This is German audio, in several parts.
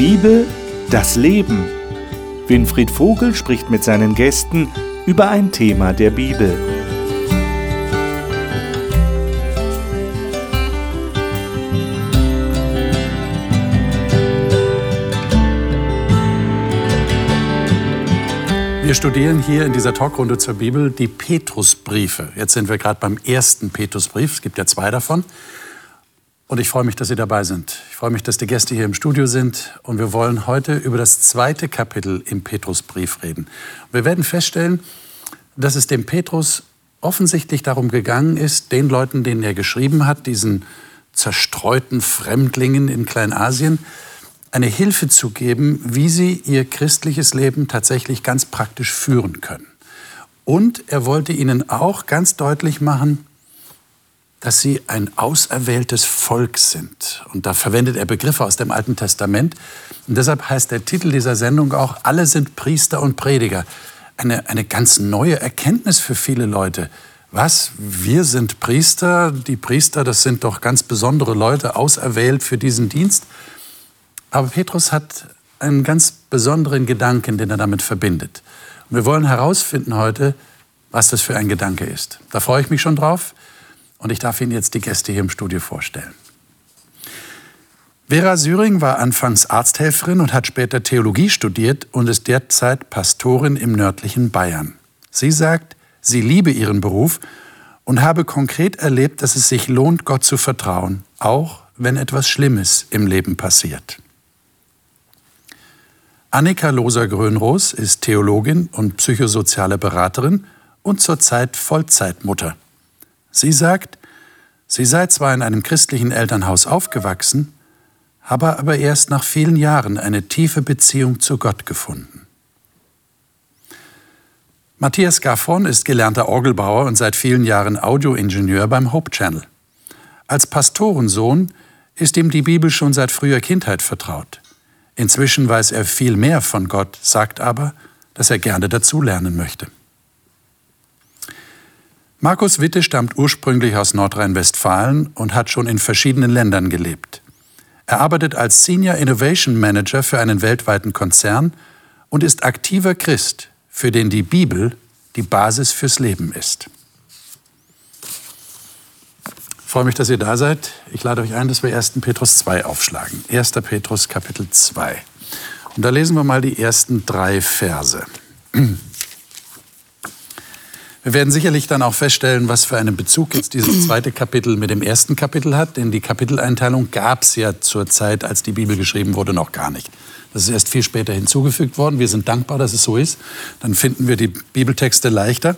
Bibel, das Leben. Winfried Vogel spricht mit seinen Gästen über ein Thema der Bibel. Wir studieren hier in dieser Talkrunde zur Bibel die Petrusbriefe. Jetzt sind wir gerade beim ersten Petrusbrief. Es gibt ja zwei davon. Und ich freue mich, dass Sie dabei sind. Ich freue mich, dass die Gäste hier im Studio sind. Und wir wollen heute über das zweite Kapitel im Petrusbrief reden. Wir werden feststellen, dass es dem Petrus offensichtlich darum gegangen ist, den Leuten, denen er geschrieben hat, diesen zerstreuten Fremdlingen in Kleinasien, eine Hilfe zu geben, wie sie ihr christliches Leben tatsächlich ganz praktisch führen können. Und er wollte ihnen auch ganz deutlich machen, dass sie ein auserwähltes Volk sind. Und da verwendet er Begriffe aus dem Alten Testament. Und deshalb heißt der Titel dieser Sendung auch, alle sind Priester und Prediger. Eine, eine ganz neue Erkenntnis für viele Leute. Was? Wir sind Priester? Die Priester, das sind doch ganz besondere Leute, auserwählt für diesen Dienst. Aber Petrus hat einen ganz besonderen Gedanken, den er damit verbindet. Und wir wollen herausfinden heute, was das für ein Gedanke ist. Da freue ich mich schon drauf und ich darf Ihnen jetzt die Gäste hier im Studio vorstellen. Vera Syring war anfangs Arzthelferin und hat später Theologie studiert und ist derzeit Pastorin im nördlichen Bayern. Sie sagt, sie liebe ihren Beruf und habe konkret erlebt, dass es sich lohnt, Gott zu vertrauen, auch wenn etwas Schlimmes im Leben passiert. Annika Loser-Grönroos ist Theologin und psychosoziale Beraterin und zurzeit Vollzeitmutter. Sie sagt, sie sei zwar in einem christlichen Elternhaus aufgewachsen, habe aber erst nach vielen Jahren eine tiefe Beziehung zu Gott gefunden. Matthias Gaffron ist gelernter Orgelbauer und seit vielen Jahren Audioingenieur beim Hope Channel. Als Pastorensohn ist ihm die Bibel schon seit früher Kindheit vertraut. Inzwischen weiß er viel mehr von Gott, sagt aber, dass er gerne dazulernen möchte. Markus Witte stammt ursprünglich aus Nordrhein-Westfalen und hat schon in verschiedenen Ländern gelebt. Er arbeitet als Senior Innovation Manager für einen weltweiten Konzern und ist aktiver Christ, für den die Bibel die Basis fürs Leben ist. Ich freue mich, dass ihr da seid. Ich lade euch ein, dass wir 1. Petrus 2 aufschlagen. 1. Petrus Kapitel 2. Und da lesen wir mal die ersten drei Verse. Wir werden sicherlich dann auch feststellen, was für einen Bezug jetzt dieses zweite Kapitel mit dem ersten Kapitel hat, denn die Kapiteleinteilung gab es ja zur Zeit, als die Bibel geschrieben wurde, noch gar nicht. Das ist erst viel später hinzugefügt worden. Wir sind dankbar, dass es so ist. Dann finden wir die Bibeltexte leichter.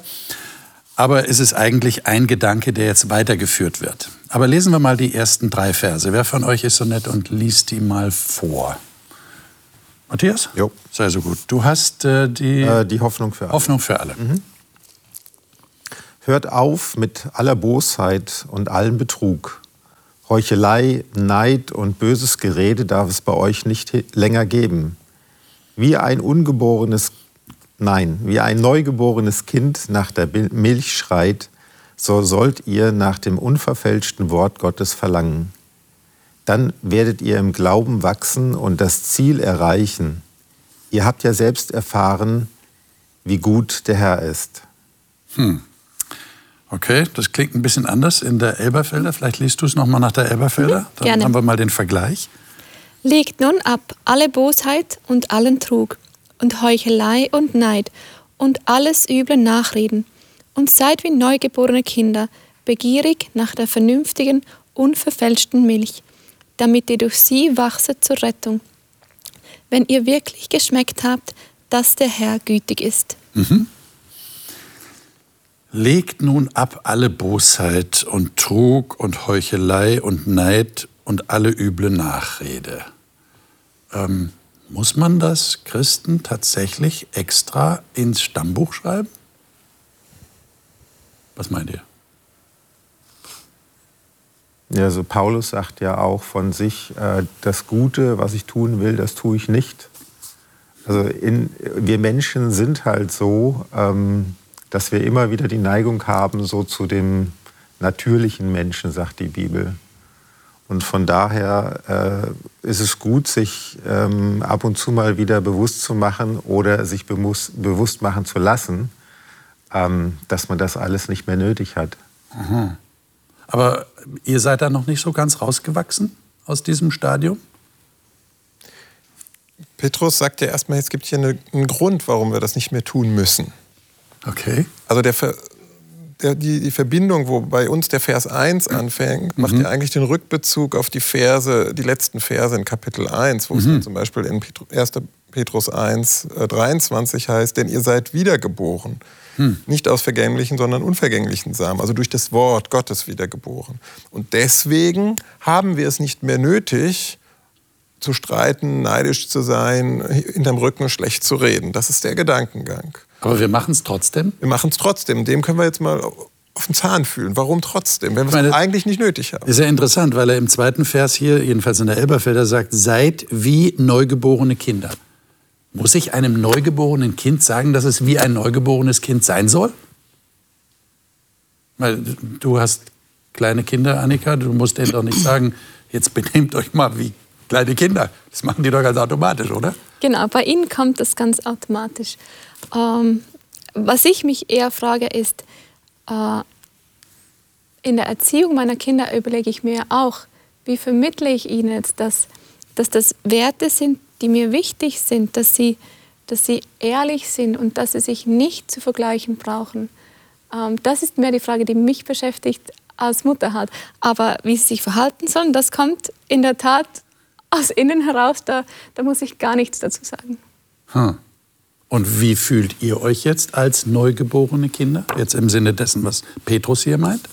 Aber es ist eigentlich ein Gedanke, der jetzt weitergeführt wird. Aber lesen wir mal die ersten drei Verse. Wer von euch ist so nett und liest die mal vor? Matthias? Jo. Sei so gut. Du hast äh, die, äh, die Hoffnung für alle. Hoffnung für alle. Mhm. Hört auf mit aller Bosheit und allem Betrug. Heuchelei, Neid und böses Gerede darf es bei euch nicht länger geben. Wie ein ungeborenes Nein, wie ein neugeborenes Kind nach der Milch schreit, so sollt ihr nach dem unverfälschten Wort Gottes verlangen. Dann werdet ihr im Glauben wachsen und das Ziel erreichen. Ihr habt ja selbst erfahren, wie gut der Herr ist. Hm. Okay, das klingt ein bisschen anders in der Elberfelder. Vielleicht liest du es nochmal nach der Elberfelder. Mhm, Dann gerne. haben wir mal den Vergleich. Legt nun ab alle Bosheit und allen Trug und Heuchelei und Neid und alles üble Nachreden und seid wie neugeborene Kinder, begierig nach der vernünftigen, unverfälschten Milch, damit ihr durch sie wachset zur Rettung, wenn ihr wirklich geschmeckt habt, dass der Herr gütig ist. Mhm. Legt nun ab alle Bosheit und Trug und Heuchelei und Neid und alle üble Nachrede. Ähm, muss man das Christen tatsächlich extra ins Stammbuch schreiben? Was meint ihr? Ja, also Paulus sagt ja auch von sich, äh, das Gute, was ich tun will, das tue ich nicht. Also in, wir Menschen sind halt so, ähm, dass wir immer wieder die Neigung haben, so zu dem natürlichen Menschen, sagt die Bibel. Und von daher äh, ist es gut, sich ähm, ab und zu mal wieder bewusst zu machen oder sich bewusst, bewusst machen zu lassen, ähm, dass man das alles nicht mehr nötig hat. Aha. Aber ihr seid da noch nicht so ganz rausgewachsen aus diesem Stadium? Petrus sagt ja erstmal, es gibt hier eine, einen Grund, warum wir das nicht mehr tun müssen. Okay. Also der, der, die, die Verbindung, wo bei uns der Vers 1 anfängt, macht mhm. ja eigentlich den Rückbezug auf die Verse, die letzten Verse in Kapitel 1, wo mhm. es dann zum Beispiel in 1. Petrus 1, äh, 23 heißt, denn ihr seid wiedergeboren. Hm. Nicht aus vergänglichen, sondern unvergänglichen Samen, also durch das Wort Gottes wiedergeboren. Und deswegen haben wir es nicht mehr nötig, zu streiten, neidisch zu sein, hinterm Rücken schlecht zu reden. Das ist der Gedankengang. Aber wir machen es trotzdem? Wir machen es trotzdem. Dem können wir jetzt mal auf den Zahn fühlen. Warum trotzdem, wenn wir es eigentlich nicht nötig haben? Ist ja interessant, weil er im zweiten Vers hier, jedenfalls in der Elberfelder, sagt, seid wie neugeborene Kinder. Muss ich einem neugeborenen Kind sagen, dass es wie ein neugeborenes Kind sein soll? Weil du hast kleine Kinder, Annika, du musst denen doch nicht sagen, jetzt benehmt euch mal wie kleine Kinder. Das machen die doch ganz automatisch, oder? Genau, bei ihnen kommt das ganz automatisch. Ähm, was ich mich eher frage, ist, äh, in der Erziehung meiner Kinder überlege ich mir auch, wie vermittle ich ihnen jetzt, dass, dass das Werte sind, die mir wichtig sind, dass sie, dass sie ehrlich sind und dass sie sich nicht zu vergleichen brauchen. Ähm, das ist mehr die Frage, die mich beschäftigt als Mutter hat. Aber wie sie sich verhalten sollen, das kommt in der Tat aus innen heraus. Da, da muss ich gar nichts dazu sagen. Hm. Und wie fühlt ihr euch jetzt als neugeborene Kinder? Jetzt im Sinne dessen, was Petrus hier meint?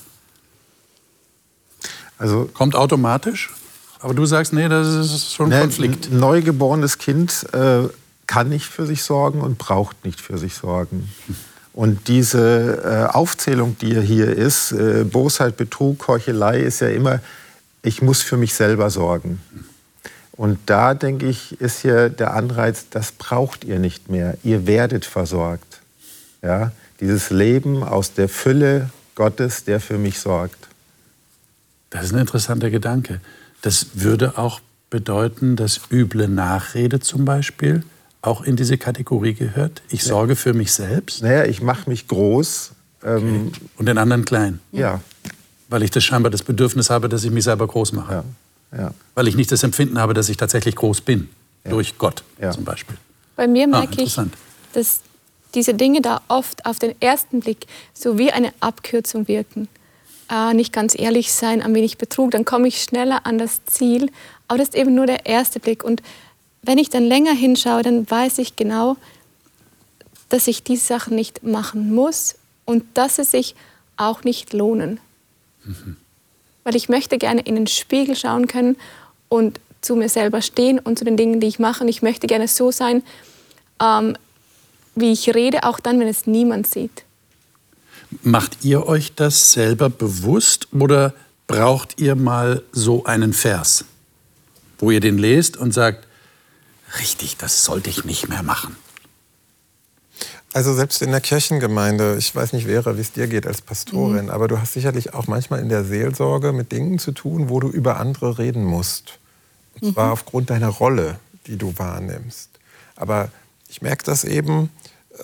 Also kommt automatisch? Aber du sagst, nee, das ist schon ein ne, Konflikt. Ein neugeborenes Kind äh, kann nicht für sich sorgen und braucht nicht für sich sorgen. Und diese äh, Aufzählung, die hier ist, äh, Bosheit, Betrug, Heuchelei, ist ja immer, ich muss für mich selber sorgen. Und da, denke ich, ist hier der Anreiz, das braucht ihr nicht mehr. Ihr werdet versorgt. Ja? Dieses Leben aus der Fülle Gottes, der für mich sorgt. Das ist ein interessanter Gedanke. Das würde auch bedeuten, dass üble Nachrede zum Beispiel auch in diese Kategorie gehört. Ich sorge für mich selbst. Naja, ich mache mich groß. Ähm, okay. Und den anderen klein. Ja. Weil ich das scheinbar das Bedürfnis habe, dass ich mich selber groß mache. Ja. Ja. Weil ich nicht das Empfinden habe, dass ich tatsächlich groß bin. Ja. Durch Gott zum Beispiel. Bei mir ah, merke ah, ich, dass diese Dinge da oft auf den ersten Blick so wie eine Abkürzung wirken äh, nicht ganz ehrlich sein, ein wenig Betrug, dann komme ich schneller an das Ziel. Aber das ist eben nur der erste Blick. Und wenn ich dann länger hinschaue, dann weiß ich genau, dass ich diese Sachen nicht machen muss und dass sie sich auch nicht lohnen. Mhm. Weil ich möchte gerne in den Spiegel schauen können und zu mir selber stehen und zu den Dingen, die ich mache. Und ich möchte gerne so sein, ähm, wie ich rede, auch dann, wenn es niemand sieht. Macht ihr euch das selber bewusst oder braucht ihr mal so einen Vers, wo ihr den lest und sagt, richtig, das sollte ich nicht mehr machen? Also selbst in der Kirchengemeinde, ich weiß nicht, Vera, wie es dir geht als Pastorin, mhm. aber du hast sicherlich auch manchmal in der Seelsorge mit Dingen zu tun, wo du über andere reden musst. Und mhm. zwar aufgrund deiner Rolle, die du wahrnimmst. Aber ich merke das eben,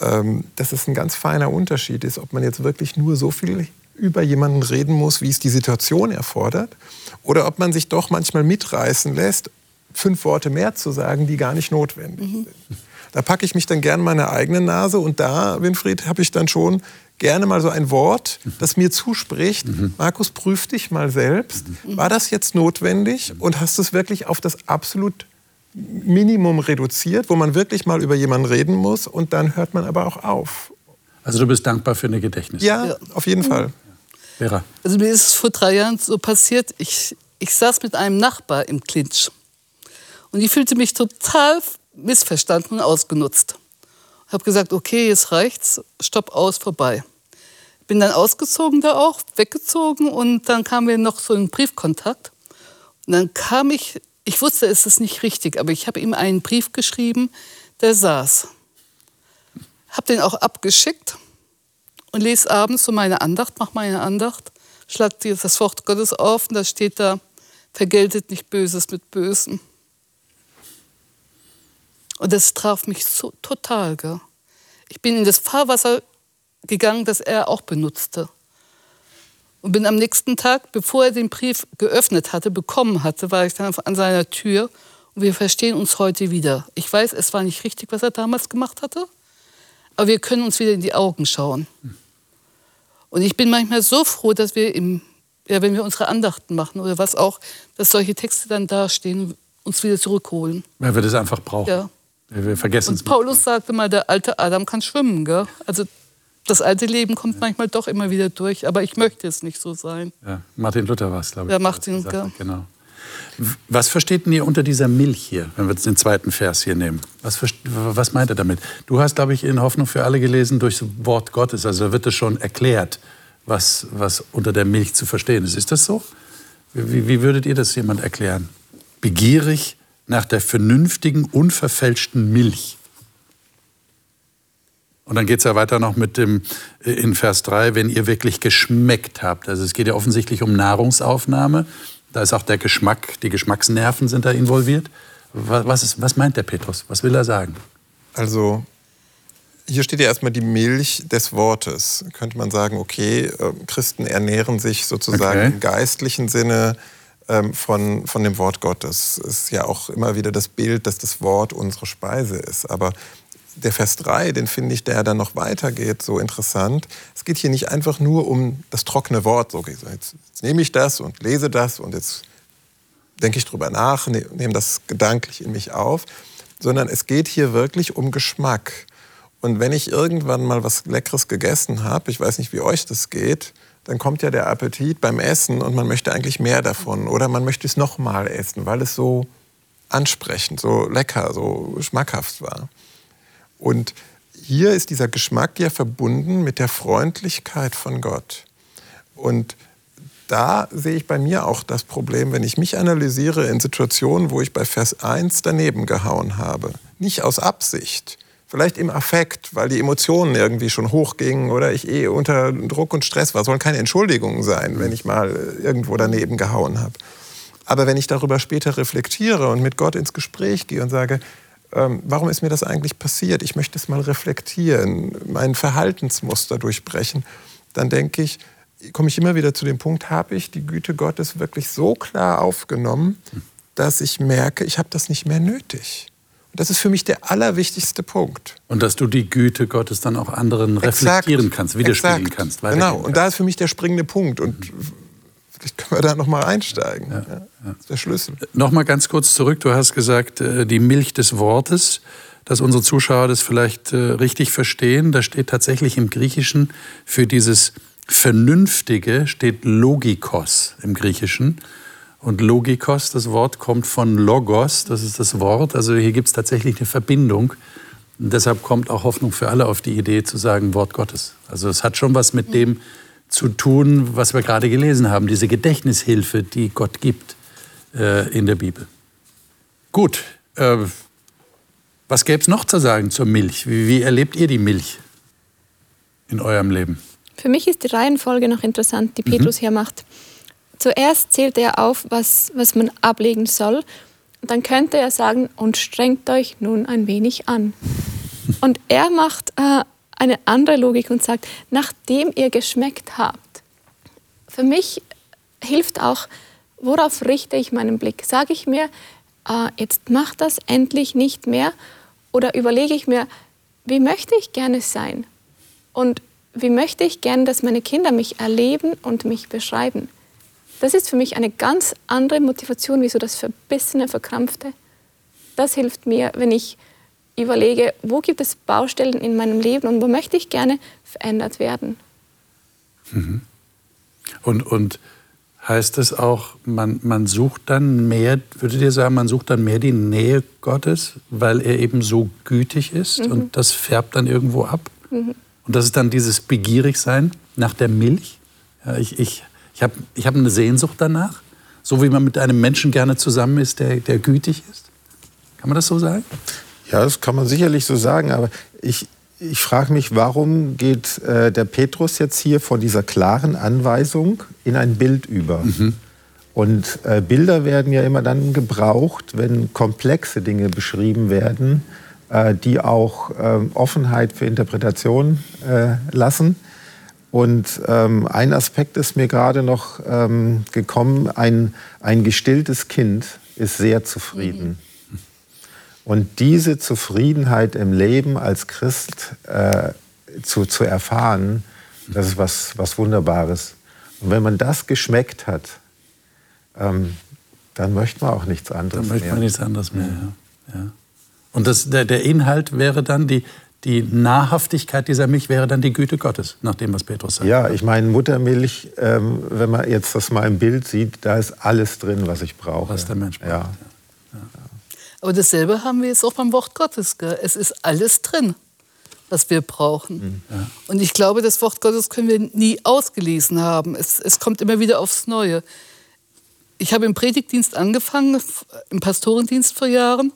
ähm, dass es ein ganz feiner Unterschied ist, ob man jetzt wirklich nur so viel über jemanden reden muss, wie es die Situation erfordert, oder ob man sich doch manchmal mitreißen lässt, fünf Worte mehr zu sagen, die gar nicht notwendig mhm. sind. Da packe ich mich dann gern meine eigene Nase und da, Winfried, habe ich dann schon gerne mal so ein Wort, das mir zuspricht. Mhm. Markus, prüf dich mal selbst. Mhm. War das jetzt notwendig und hast du es wirklich auf das absolut Minimum reduziert, wo man wirklich mal über jemanden reden muss und dann hört man aber auch auf. Also du bist dankbar für eine Gedächtnis? Ja, ja. auf jeden Fall. Vera? Also mir ist es vor drei Jahren so passiert, ich, ich saß mit einem Nachbar im Clinch und ich fühlte mich total missverstanden ausgenutzt. Ich habe gesagt, okay, jetzt reicht's, stopp aus, vorbei. Bin dann ausgezogen da auch, weggezogen und dann kam mir noch so ein Briefkontakt. Und dann kam ich ich wusste, es ist nicht richtig, aber ich habe ihm einen Brief geschrieben, der saß. Habe den auch abgeschickt und lese abends so meine Andacht, mache meine Andacht, schlag das Wort Gottes auf und da steht da, vergeltet nicht Böses mit Bösem. Und das traf mich so total. Gell? Ich bin in das Fahrwasser gegangen, das er auch benutzte. Und bin am nächsten Tag, bevor er den Brief geöffnet hatte, bekommen hatte, war ich dann an seiner Tür. Und wir verstehen uns heute wieder. Ich weiß, es war nicht richtig, was er damals gemacht hatte, aber wir können uns wieder in die Augen schauen. Und ich bin manchmal so froh, dass wir, im, ja, wenn wir unsere Andachten machen oder was auch, dass solche Texte dann dastehen und uns wieder zurückholen. Weil wir das einfach brauchen. Ja. Wir vergessen es. Und Paulus sagte mal, der alte Adam kann schwimmen. Gell? Also das alte Leben kommt manchmal doch immer wieder durch, aber ich möchte es nicht so sein. Ja, Martin Luther war es, glaube ich. Ja, Martin, ja. gesagt Genau. Was versteht denn ihr unter dieser Milch hier, wenn wir jetzt den zweiten Vers hier nehmen? Was, was meint er damit? Du hast, glaube ich, in Hoffnung für alle gelesen durch das Wort Gottes. Also da wird es schon erklärt, was, was unter der Milch zu verstehen ist. Ist das so? Wie, wie würdet ihr das jemand erklären? Begierig nach der vernünftigen, unverfälschten Milch. Und dann geht es ja weiter noch mit dem äh, in Vers 3, wenn ihr wirklich geschmeckt habt. Also es geht ja offensichtlich um Nahrungsaufnahme. Da ist auch der Geschmack, die Geschmacksnerven sind da involviert. Was, ist, was meint der Petrus? Was will er sagen? Also hier steht ja erstmal die Milch des Wortes. Könnte man sagen, okay, äh, Christen ernähren sich sozusagen Okay. im geistlichen Sinne von, von dem Wort Gottes. Es ist ja auch immer wieder das Bild, dass das Wort unsere Speise ist. Aber der Vers 3, den finde ich, der dann noch weitergeht, so interessant. Es geht hier nicht einfach nur um das trockene Wort. So jetzt, jetzt nehme ich das und lese das und jetzt denke ich drüber nach, ne- nehme das gedanklich in mich auf, sondern es geht hier wirklich um Geschmack. Und wenn ich irgendwann mal was Leckeres gegessen habe, ich weiß nicht, wie euch das geht, dann kommt ja der Appetit beim Essen und man möchte eigentlich mehr davon oder man möchte es nochmal essen, weil es so ansprechend, so lecker, so schmackhaft war. Und hier ist dieser Geschmack ja verbunden mit der Freundlichkeit von Gott. Und da sehe ich bei mir auch das Problem, wenn ich mich analysiere in Situationen, wo ich bei Vers 1 daneben gehauen habe. Nicht aus Absicht, vielleicht im Affekt, weil die Emotionen irgendwie schon hochgingen oder ich eh unter Druck und Stress war. Sollen keine Entschuldigungen sein, wenn ich mal irgendwo daneben gehauen habe. Aber wenn ich darüber später reflektiere und mit Gott ins Gespräch gehe und sage, ähm, warum ist mir das eigentlich passiert? Ich möchte es mal reflektieren, mein Verhaltensmuster durchbrechen. Dann denke ich, komme ich immer wieder zu dem Punkt, habe ich die Güte Gottes wirklich so klar aufgenommen, dass ich merke, ich habe das nicht mehr nötig. Das ist für mich der allerwichtigste Punkt. Und dass du die Güte Gottes dann auch anderen Exakt. reflektieren kannst, widerspiegeln Exakt. kannst. Genau, weitergeben und da ist für mich der springende Punkt. Und vielleicht können wir da nochmal einsteigen. Ja, Das ist der Schlüssel. Nochmal ganz kurz zurück. Du hast gesagt, äh, die Milch des Wortes, dass unsere Zuschauer das vielleicht äh, richtig verstehen. Da steht tatsächlich im Griechischen für dieses Vernünftige steht Logikos im Griechischen. Und Logikos, das Wort kommt von Logos, das ist das Wort. Also hier gibt es tatsächlich eine Verbindung. Und deshalb kommt auch Hoffnung für alle auf die Idee zu sagen Wort Gottes. Also es hat schon was mit dem zu tun, was wir gerade gelesen haben, diese Gedächtnishilfe, die Gott gibt äh, in der Bibel. Gut, äh, was gäbe es noch zu sagen zur Milch? Wie, wie erlebt ihr die Milch in eurem Leben? Für mich ist die Reihenfolge noch interessant, die Petrus hier macht. Zuerst zählt er auf, was, was man ablegen soll. Und dann könnte er sagen, und strengt euch nun ein wenig an. Und er macht äh, eine andere Logik und sagt, nachdem ihr geschmeckt habt. Für mich hilft auch, worauf richte ich meinen Blick? Sage ich mir, äh, jetzt mach das endlich nicht mehr? Oder überlege ich mir, wie möchte ich gerne sein? Und wie möchte ich gerne, dass meine Kinder mich erleben und mich beschreiben? Das ist für mich eine ganz andere Motivation, wie so das verbissene, verkrampfte. Das hilft mir, wenn ich überlege, wo gibt es Baustellen in meinem Leben und wo möchte ich gerne verändert werden. Und, und heißt es auch, man, man sucht dann mehr, würdet ihr sagen, man sucht dann mehr die Nähe Gottes, weil er eben so gütig ist und das färbt dann irgendwo ab? Und das ist dann dieses Begierigsein nach der Milch? Ja, ich ich, ich habe ich hab eine Sehnsucht danach, so wie man mit einem Menschen gerne zusammen ist, der, der gütig ist. Kann man das so sagen? Ja, das kann man sicherlich so sagen, aber ich, ich frage mich, warum geht äh, der Petrus jetzt hier von dieser klaren Anweisung in ein Bild über? Und äh, Bilder werden ja immer dann gebraucht, wenn komplexe Dinge beschrieben werden, äh, die auch äh, Offenheit für Interpretation äh, lassen. Und ähm, ein Aspekt ist mir gerade noch ähm, gekommen, ein, ein gestilltes Kind ist sehr zufrieden. Mhm. Und diese Zufriedenheit im Leben als Christ äh, zu, zu erfahren, das ist was, was Wunderbares. Und wenn man das geschmeckt hat, ähm, dann möchte man auch nichts anderes mehr. Dann möchte man nichts anderes mehr, ja. ja. Und das, der, der Inhalt wäre dann die, die Nahrhaftigkeit dieser Milch wäre dann die Güte Gottes, nach dem, was Petrus sagt. Ja, ich meine, Muttermilch, ähm, wenn man jetzt das mal im Bild sieht, da ist alles drin, was ich brauche. Was der Mensch braucht. Ja. Ja. Aber dasselbe haben wir jetzt auch beim Wort Gottes. Gell? Es ist alles drin, was wir brauchen. Mhm. Ja. Und ich glaube, das Wort Gottes können wir nie ausgelesen haben. Es, es kommt immer wieder aufs Neue. Ich habe im Predigtdienst angefangen, im Pastorendienst vor Jahren.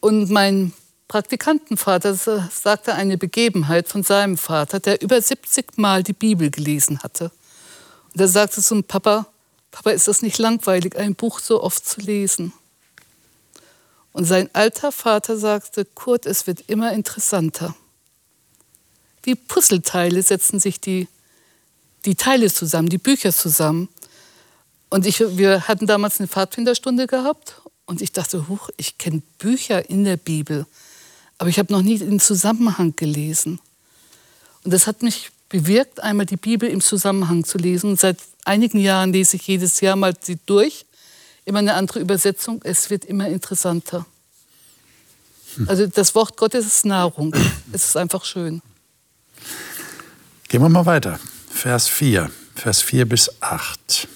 Und mein Praktikantenvater sagte eine Begebenheit von seinem Vater, der über 70 Mal die Bibel gelesen hatte. Und er sagte zum Papa, Papa, ist das nicht langweilig, ein Buch so oft zu lesen? Und sein alter Vater sagte, Kurt, es wird immer interessanter. Wie Puzzleteile setzen sich die, die Teile zusammen, die Bücher zusammen. Und ich, wir hatten damals eine Pfadfinderstunde gehabt und ich dachte, huch, ich kenne Bücher in der Bibel, aber ich habe noch nie den Zusammenhang gelesen. Und das hat mich bewirkt, einmal die Bibel im Zusammenhang zu lesen. Und seit einigen Jahren lese ich jedes Jahr mal sie durch, immer eine andere Übersetzung. Es wird immer interessanter. Also das Wort Gottes ist Nahrung. Es ist einfach schön. Gehen wir mal weiter. Vers 4, Vers 4 bis 8.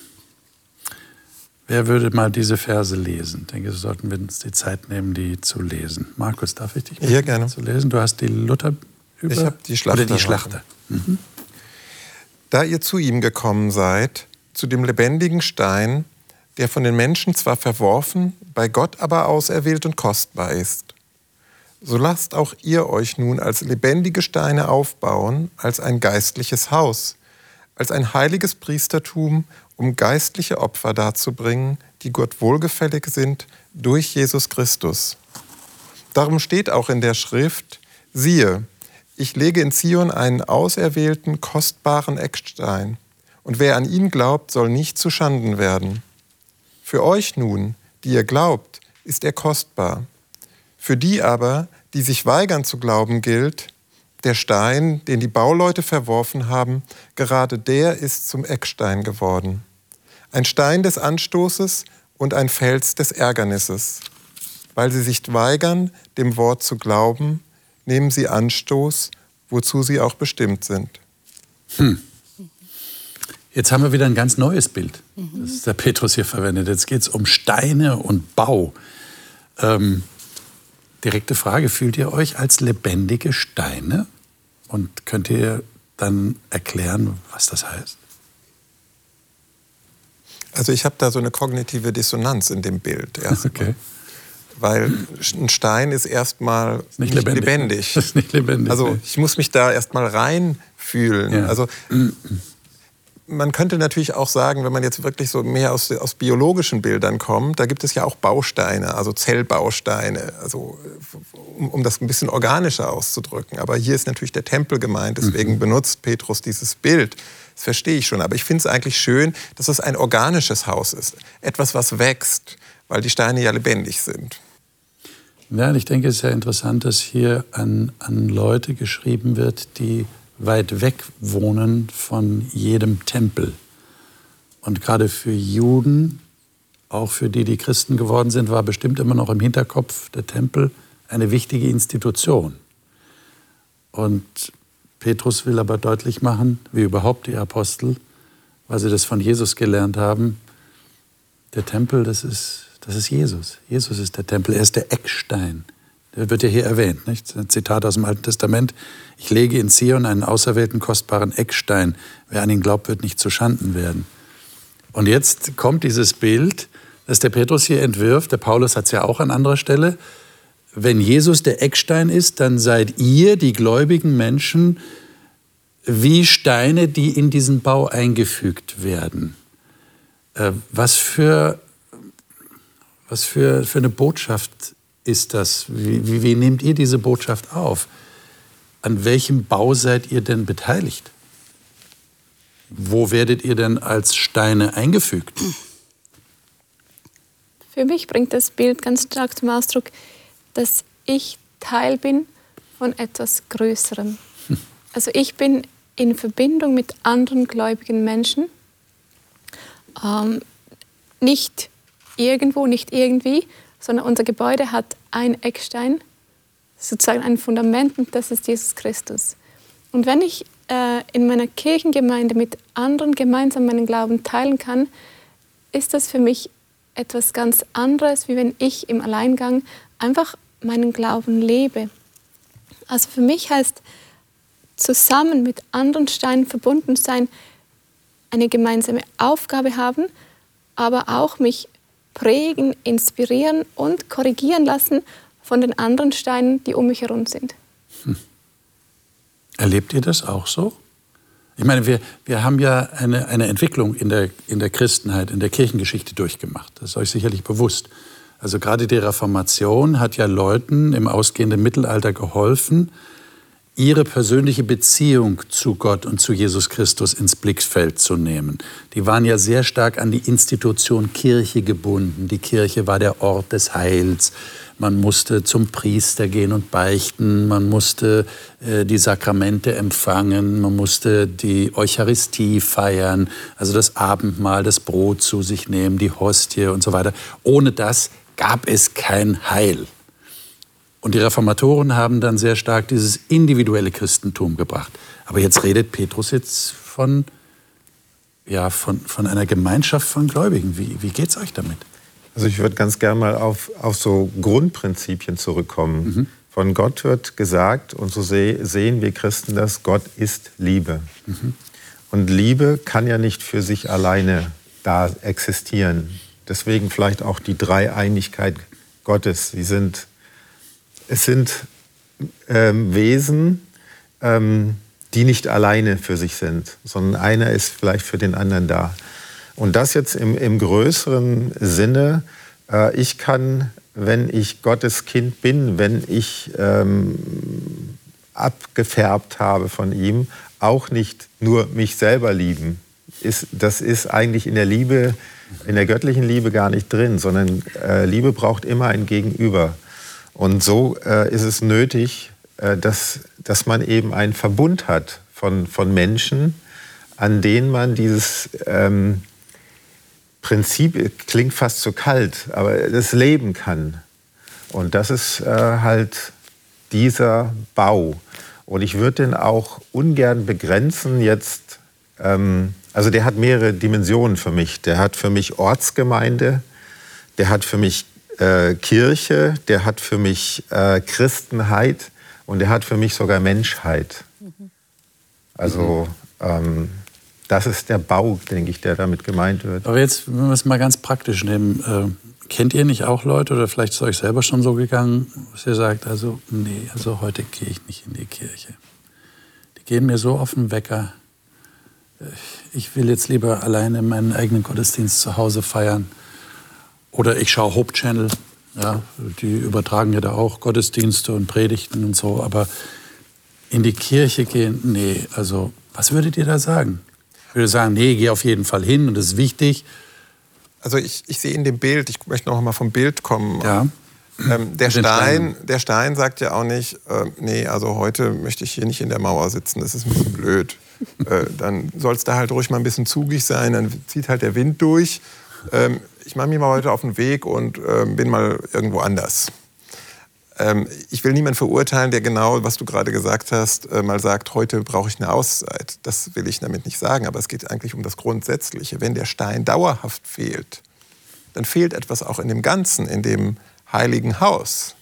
Wer würde mal diese Verse lesen? Ich denke, so sollten wir uns die Zeit nehmen, die zu lesen. Markus, darf ich dich ja, gerne. zu lesen? Du hast die Luther über Ich habe die Schlachter. Oder die Schlachter. Mhm. Da ihr zu ihm gekommen seid, zu dem lebendigen Stein, der von den Menschen zwar verworfen, bei Gott aber auserwählt und kostbar ist. So lasst auch ihr euch nun als lebendige Steine aufbauen, als ein geistliches Haus, als ein heiliges Priestertum um geistliche Opfer darzubringen, die Gott wohlgefällig sind durch Jesus Christus. Darum steht auch in der Schrift, siehe, ich lege in Zion einen auserwählten, kostbaren Eckstein, und wer an ihn glaubt, soll nicht zu Schanden werden. Für euch nun, die ihr glaubt, ist er kostbar. Für die aber, die sich weigern zu glauben, gilt, der Stein, den die Bauleute verworfen haben, gerade der ist zum Eckstein geworden. Ein Stein des Anstoßes und ein Fels des Ärgernisses. Weil sie sich weigern, dem Wort zu glauben, nehmen sie Anstoß, wozu sie auch bestimmt sind. Hm. Jetzt haben wir wieder ein ganz neues Bild, das der Petrus hier verwendet. Jetzt geht es um Steine und Bau. Ähm, direkte Frage, fühlt ihr euch als lebendige Steine? Und könnt ihr dann erklären, was das heißt? Also ich habe da so eine kognitive Dissonanz in dem Bild. Okay. Weil ein Stein ist erstmal nicht, nicht, lebendig. lebendig. Ist nicht lebendig. Also ich muss mich da erstmal reinfühlen. Ja. Also man könnte natürlich auch sagen, wenn man jetzt wirklich so mehr aus, aus biologischen Bildern kommt, da gibt es ja auch Bausteine, also Zellbausteine, also um, um das ein bisschen organischer auszudrücken. Aber hier ist natürlich der Tempel gemeint, deswegen mhm. benutzt Petrus dieses Bild. Das verstehe ich schon. Aber ich finde es eigentlich schön, dass es ein organisches Haus ist. Etwas, was wächst, weil die Steine ja lebendig sind. Ja, ich denke, es ist ja interessant, dass hier an, an Leute geschrieben wird, die weit weg wohnen von jedem Tempel. Und gerade für Juden, auch für die, die Christen geworden sind, war bestimmt immer noch im Hinterkopf der Tempel eine wichtige Institution. Und Petrus will aber deutlich machen, wie überhaupt die Apostel, weil sie das von Jesus gelernt haben, der Tempel, das ist, das ist Jesus. Jesus ist der Tempel, er ist der Eckstein. Der wird ja hier erwähnt, nicht? Ein Zitat aus dem Alten Testament. Ich lege in Zion einen auserwählten, kostbaren Eckstein. Wer an ihn glaubt, wird nicht zu Schanden werden. Und jetzt kommt dieses Bild, das der Petrus hier entwirft. Der Paulus hat es ja auch an anderer Stelle. Wenn Jesus der Eckstein ist, dann seid ihr, die gläubigen Menschen, wie Steine, die in diesen Bau eingefügt werden. Äh, was für, was für, für eine Botschaft ist das? Wie, wie, wie nehmt ihr diese Botschaft auf? An welchem Bau seid ihr denn beteiligt? Wo werdet ihr denn als Steine eingefügt? Für mich bringt das Bild ganz stark zum Ausdruck, dass ich Teil bin von etwas Größerem. Also ich bin in Verbindung mit anderen gläubigen Menschen, ähm, nicht irgendwo, nicht irgendwie, sondern unser Gebäude hat ein Eckstein, sozusagen ein Fundament und das ist Jesus Christus. Und wenn ich äh, in meiner Kirchengemeinde mit anderen gemeinsam meinen Glauben teilen kann, ist das für mich etwas ganz anderes, wie wenn ich im Alleingang einfach meinen Glauben lebe. Also für mich heißt zusammen mit anderen Steinen verbunden sein, eine gemeinsame Aufgabe haben, aber auch mich prägen, inspirieren und korrigieren lassen von den anderen Steinen, die um mich herum sind. Hm. Erlebt ihr das auch so? Ich meine, wir, wir haben ja eine, eine Entwicklung in der, in der Christenheit, in der Kirchengeschichte durchgemacht. Das ist euch sicherlich bewusst. Also gerade die Reformation hat ja Leuten im ausgehenden Mittelalter geholfen, ihre persönliche Beziehung zu Gott und zu Jesus Christus ins Blickfeld zu nehmen. Die waren ja sehr stark an die Institution Kirche gebunden. Die Kirche war der Ort des Heils. Man musste zum Priester gehen und beichten, man musste äh, die Sakramente empfangen, man musste die Eucharistie feiern, also das Abendmahl, das Brot zu sich nehmen, die Hostie und so weiter. Ohne das gab es kein Heil. Und die Reformatoren haben dann sehr stark dieses individuelle Christentum gebracht. Aber jetzt redet Petrus jetzt von, ja, von, von einer Gemeinschaft von Gläubigen. Wie, wie geht es euch damit? Also ich würde ganz gerne mal auf, auf so Grundprinzipien zurückkommen. Mhm. Von Gott wird gesagt, und so seh, sehen wir Christen das, Gott ist Liebe. Mhm. Und Liebe kann ja nicht für sich alleine da existieren. Deswegen vielleicht auch die Dreieinigkeit Gottes. Sie sind es sind ähm, Wesen, ähm, die nicht alleine für sich sind, sondern einer ist vielleicht für den anderen da. Und das jetzt im, im größeren Sinne, äh, ich kann, wenn ich Gottes Kind bin, wenn ich ähm, abgefärbt habe von ihm, auch nicht nur mich selber lieben. Ist, das ist eigentlich in der Liebe, in der göttlichen Liebe gar nicht drin, sondern äh, Liebe braucht immer ein Gegenüber. Und so äh, ist es nötig, äh, dass, dass man eben einen Verbund hat von, von Menschen, an denen man dieses ähm, Prinzip, klingt fast zu kalt, aber das leben kann. Und das ist äh, halt dieser Bau. Und ich würde den auch ungern begrenzen jetzt. Ähm, also der hat mehrere Dimensionen für mich. Der hat für mich Ortsgemeinde, der hat für mich äh, Kirche, der hat für mich äh, Christenheit und der hat für mich sogar Menschheit. Also ähm, das ist der Bau, denke ich, der damit gemeint wird. Aber jetzt, wenn wir es mal ganz praktisch nehmen, äh, kennt ihr nicht auch Leute oder vielleicht ist es euch selber schon so gegangen, dass ihr sagt, also nee, also heute gehe ich nicht in die Kirche. Die gehen mir so auf den Wecker. Ich will jetzt lieber alleine meinen eigenen Gottesdienst zu Hause feiern. Oder ich schaue Hope Channel, ja, die übertragen ja da auch Gottesdienste und Predigten und so, aber in die Kirche gehen, nee, also was würdet ihr da sagen? Ich würde sagen, nee, geh auf jeden Fall hin und das ist wichtig. Also ich, ich sehe in dem Bild, ich möchte noch mal vom Bild kommen. Ja. Ähm, der, Stein, der Stein sagt ja auch nicht, äh, nee, also heute möchte ich hier nicht in der Mauer sitzen, das ist ein bisschen blöd. Äh, dann soll es da halt ruhig mal ein bisschen zugig sein, dann zieht halt der Wind durch. Ähm, ich mache mich mal heute auf den Weg und äh, bin mal irgendwo anders. Ähm, ich will niemanden verurteilen, der genau, was du gerade gesagt hast, äh, mal sagt, heute brauche ich eine Auszeit. Das will ich damit nicht sagen, aber es geht eigentlich um das Grundsätzliche. Wenn der Stein dauerhaft fehlt, dann fehlt etwas auch in dem Ganzen, in dem heiligen Haus.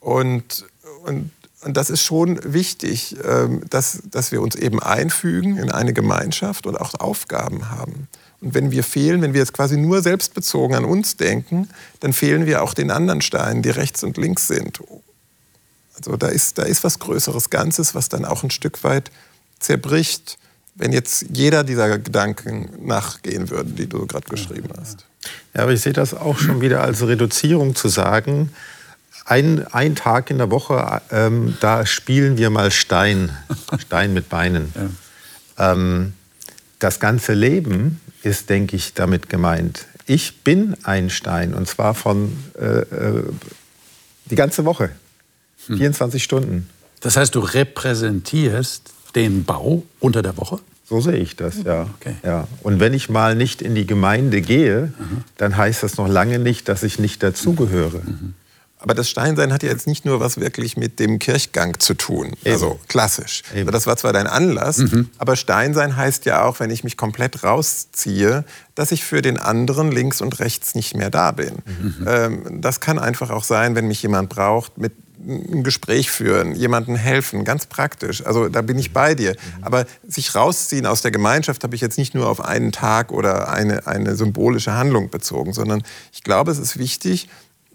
Und, und, und das ist schon wichtig, ähm, dass, dass wir uns eben einfügen in eine Gemeinschaft und auch Aufgaben haben. Und wenn wir fehlen, wenn wir jetzt quasi nur selbstbezogen an uns denken, dann fehlen wir auch den anderen Steinen, die rechts und links sind. Also da ist, da ist was Größeres Ganzes, was dann auch ein Stück weit zerbricht, wenn jetzt jeder dieser Gedanken nachgehen würde, die du gerade geschrieben hast. Ja, aber ich sehe das auch schon wieder als Reduzierung zu sagen, ein, ein Tag in der Woche, ähm, da spielen wir mal Stein, Stein mit Beinen. Ja. Ähm, das ganze Leben ist, denke ich, damit gemeint. Ich bin ein Stein und zwar von äh, äh, die ganze Woche, 24 hm. Stunden. Das heißt, du repräsentierst den Bau unter der Woche? So sehe ich das, ja. Okay. ja. Und wenn ich mal nicht in die Gemeinde gehe, mhm. dann heißt das noch lange nicht, dass ich nicht dazugehöre. Mhm. Aber das Steinsein hat ja jetzt nicht nur was wirklich mit dem Kirchgang zu tun, Eben. also klassisch. Eben. Das war zwar dein Anlass, mhm. aber Steinsein heißt ja auch, wenn ich mich komplett rausziehe, dass ich für den anderen links und rechts nicht mehr da bin. Mhm. Ähm, das kann einfach auch sein, wenn mich jemand braucht, mit ein Gespräch führen, jemandem helfen, ganz praktisch. Also da bin ich bei dir. Mhm. Aber sich rausziehen aus der Gemeinschaft habe ich jetzt nicht nur auf einen Tag oder eine, eine symbolische Handlung bezogen, sondern ich glaube, es ist wichtig,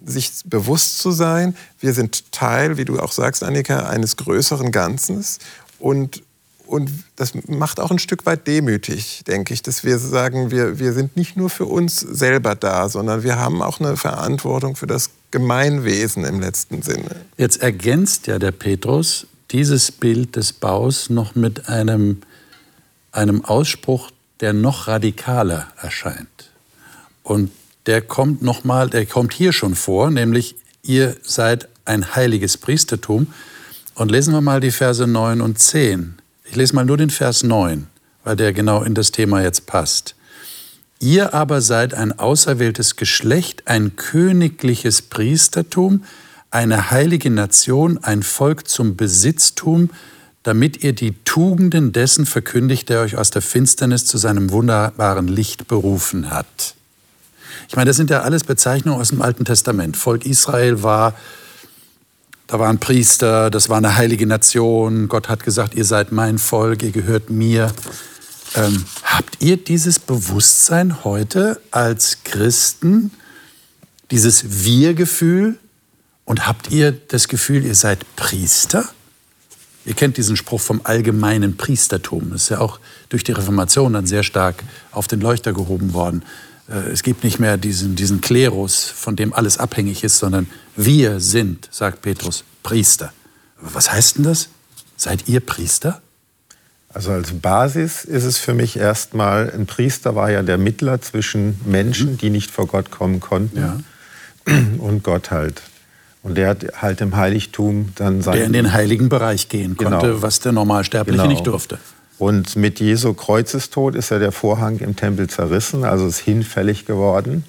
sich bewusst zu sein, wir sind Teil, wie du auch sagst, Annika, eines größeren Ganzes. Und, und das macht auch ein Stück weit demütig, denke ich, dass wir sagen, wir, wir sind nicht nur für uns selber da, sondern wir haben auch eine Verantwortung für das Gemeinwesen im letzten Sinne. Jetzt ergänzt ja der Petrus dieses Bild des Baus noch mit einem, einem Ausspruch, der noch radikaler erscheint. Und der kommt noch mal, der kommt hier schon vor, nämlich ihr seid ein heiliges Priestertum. Und lesen wir mal die Verse 9 und 10. Ich lese mal nur den Vers 9, weil der genau in das Thema jetzt passt. Ihr aber seid ein auserwähltes Geschlecht, ein königliches Priestertum, eine heilige Nation, ein Volk zum Besitztum, damit ihr die Tugenden dessen verkündigt, der euch aus der Finsternis zu seinem wunderbaren Licht berufen hat. Ich meine, das sind ja alles Bezeichnungen aus dem Alten Testament. Volk Israel war, da waren Priester, das war eine heilige Nation. Gott hat gesagt, ihr seid mein Volk, ihr gehört mir. Ähm, habt ihr dieses Bewusstsein heute als Christen, dieses Wir-Gefühl? Und habt ihr das Gefühl, ihr seid Priester? Ihr kennt diesen Spruch vom allgemeinen Priestertum. Das ist ja auch durch die Reformation dann sehr stark auf den Leuchter gehoben worden. Äh, es gibt nicht mehr diesen, diesen Klerus, von dem alles abhängig ist, sondern wir sind, sagt Petrus, Priester. Was heißt denn das? Seid ihr Priester? Also als Basis ist es für mich erstmal, ein Priester war ja der Mittler zwischen Menschen, die nicht vor Gott kommen konnten, ja. und Gott halt. Und der hat halt im Heiligtum dann sein... Der in den heiligen Bereich gehen genau. konnte, was der Normalsterbliche genau. nicht durfte. Und mit Jesu Kreuzestod ist ja der Vorhang im Tempel zerrissen, also ist hinfällig geworden.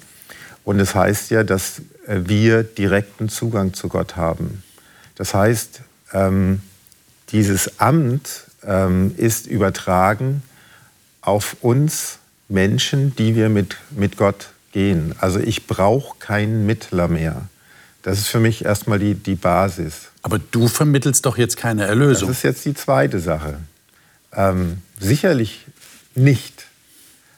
Und es heißt ja, dass äh, wir direkten Zugang zu Gott haben. Das heißt, ähm, dieses Amt ähm, ist übertragen auf uns Menschen, die wir mit, mit Gott gehen. Also ich brauche keinen Mittler mehr. Das ist für mich erstmal die, die Basis. Aber du vermittelst doch jetzt keine Erlösung. Das ist jetzt die zweite Sache. Ähm, sicherlich nicht,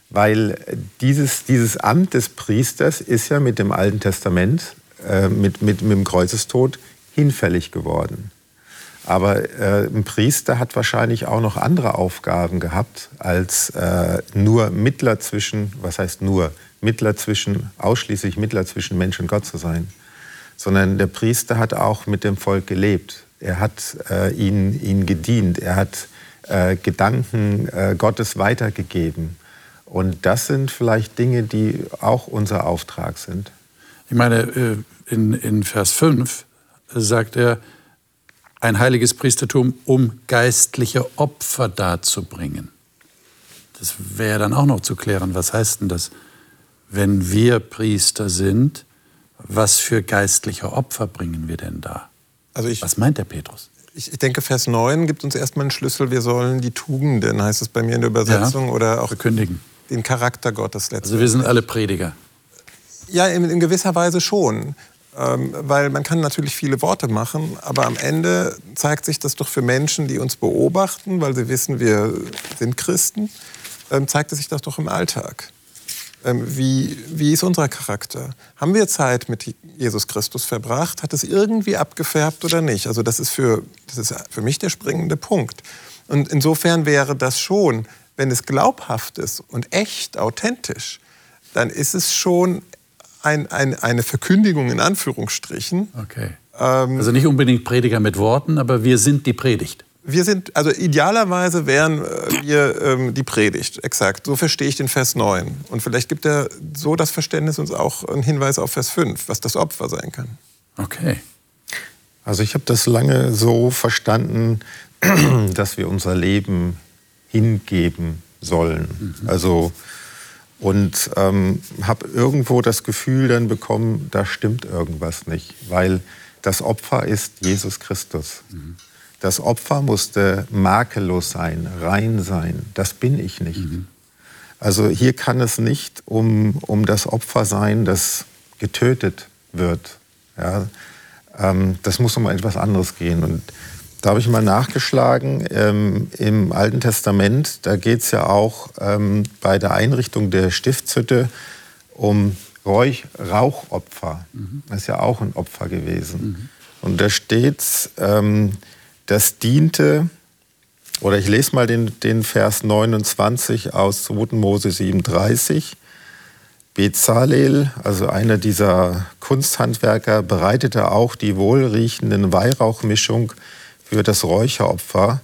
weil dieses, dieses Amt des Priesters ist ja mit dem Alten Testament, äh, mit, mit, mit dem Kreuzestod hinfällig geworden. Aber äh, ein Priester hat wahrscheinlich auch noch andere Aufgaben gehabt, als äh, nur Mittler zwischen, was heißt nur, Mittler zwischen, ausschließlich Mittler zwischen Mensch und Gott zu sein. Sondern der Priester hat auch mit dem Volk gelebt. Er hat äh, ihnen, ihnen gedient. Er hat äh, Gedanken äh, Gottes weitergegeben. Und das sind vielleicht Dinge, die auch unser Auftrag sind. Ich meine, äh, in, in Vers 5 sagt er, ein heiliges Priestertum, um geistliche Opfer darzubringen. Das wäre dann auch noch zu klären. Was heißt denn das? Wenn wir Priester sind, was für geistliche Opfer bringen wir denn da? Also ich, was meint der Petrus? Ich, ich, denke, Vers 9 gibt uns erstmal einen Schlüssel. Wir sollen die Tugenden, heißt es bei mir in der Übersetzung, ja, oder auch verkündigen. den Charakter Gottes letztendlich. Also wir sind alle Prediger. Ja, in, in gewisser Weise schon. Ähm, weil man kann natürlich viele Worte machen, aber am Ende zeigt sich das doch für Menschen, die uns beobachten, weil sie wissen, wir sind Christen, ähm, zeigt es sich das doch im Alltag. Ähm, wie, wie ist unser Charakter? Haben wir Zeit mit Jesus Christus verbracht? Hat es irgendwie abgefärbt oder nicht? Also das ist für, das ist für mich der springende Punkt. Und insofern wäre das schon wenn es glaubhaft ist und echt, authentisch, dann ist es schon ein, ein, eine Verkündigung in Anführungsstrichen. Okay. Ähm, also nicht unbedingt Prediger mit Worten, aber wir sind die Predigt. Wir sind, also idealerweise wären äh, wir ähm, die Predigt, exakt. So verstehe ich den Vers 9. Und vielleicht gibt er so das Verständnis uns auch einen Hinweis auf Vers 5, was das Opfer sein kann. Okay. Also ich habe das lange so verstanden, dass wir unser Leben hingeben sollen. Mhm. Also und ähm, habe irgendwo das Gefühl dann bekommen, da stimmt irgendwas nicht, weil das Opfer ist Jesus Christus. Mhm. Das Opfer musste makellos sein, rein sein. Das bin ich nicht. Mhm. Also hier kann es nicht um, um das Opfer sein, das getötet wird. Ja, ähm, das muss um etwas anderes gehen. Und da habe ich mal nachgeschlagen, ähm, im Alten Testament, da geht es ja auch ähm, bei der Einrichtung der Stiftshütte um Räuch, Rauchopfer. Mhm. Das ist ja auch ein Opfer gewesen. Mhm. Und da steht, ähm, das diente, oder ich lese mal den, den Vers 29 aus 2. Mose 37. Bezalel, also einer dieser Kunsthandwerker, bereitete auch die wohlriechenden Weihrauchmischung für das Räucheropfer